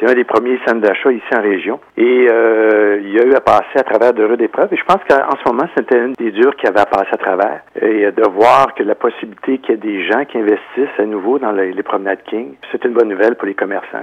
C'est un des premiers centres d'achat ici en région. Et euh, il y a eu à passer à travers de rudes épreuves. Et je pense qu'en ce moment, c'était une des dures qui avait à passer à travers. Et euh, de voir que la possibilité qu'il y ait des gens qui investissent à nouveau dans les, promenades King, c'est une bonne nouvelle pour les commerçants.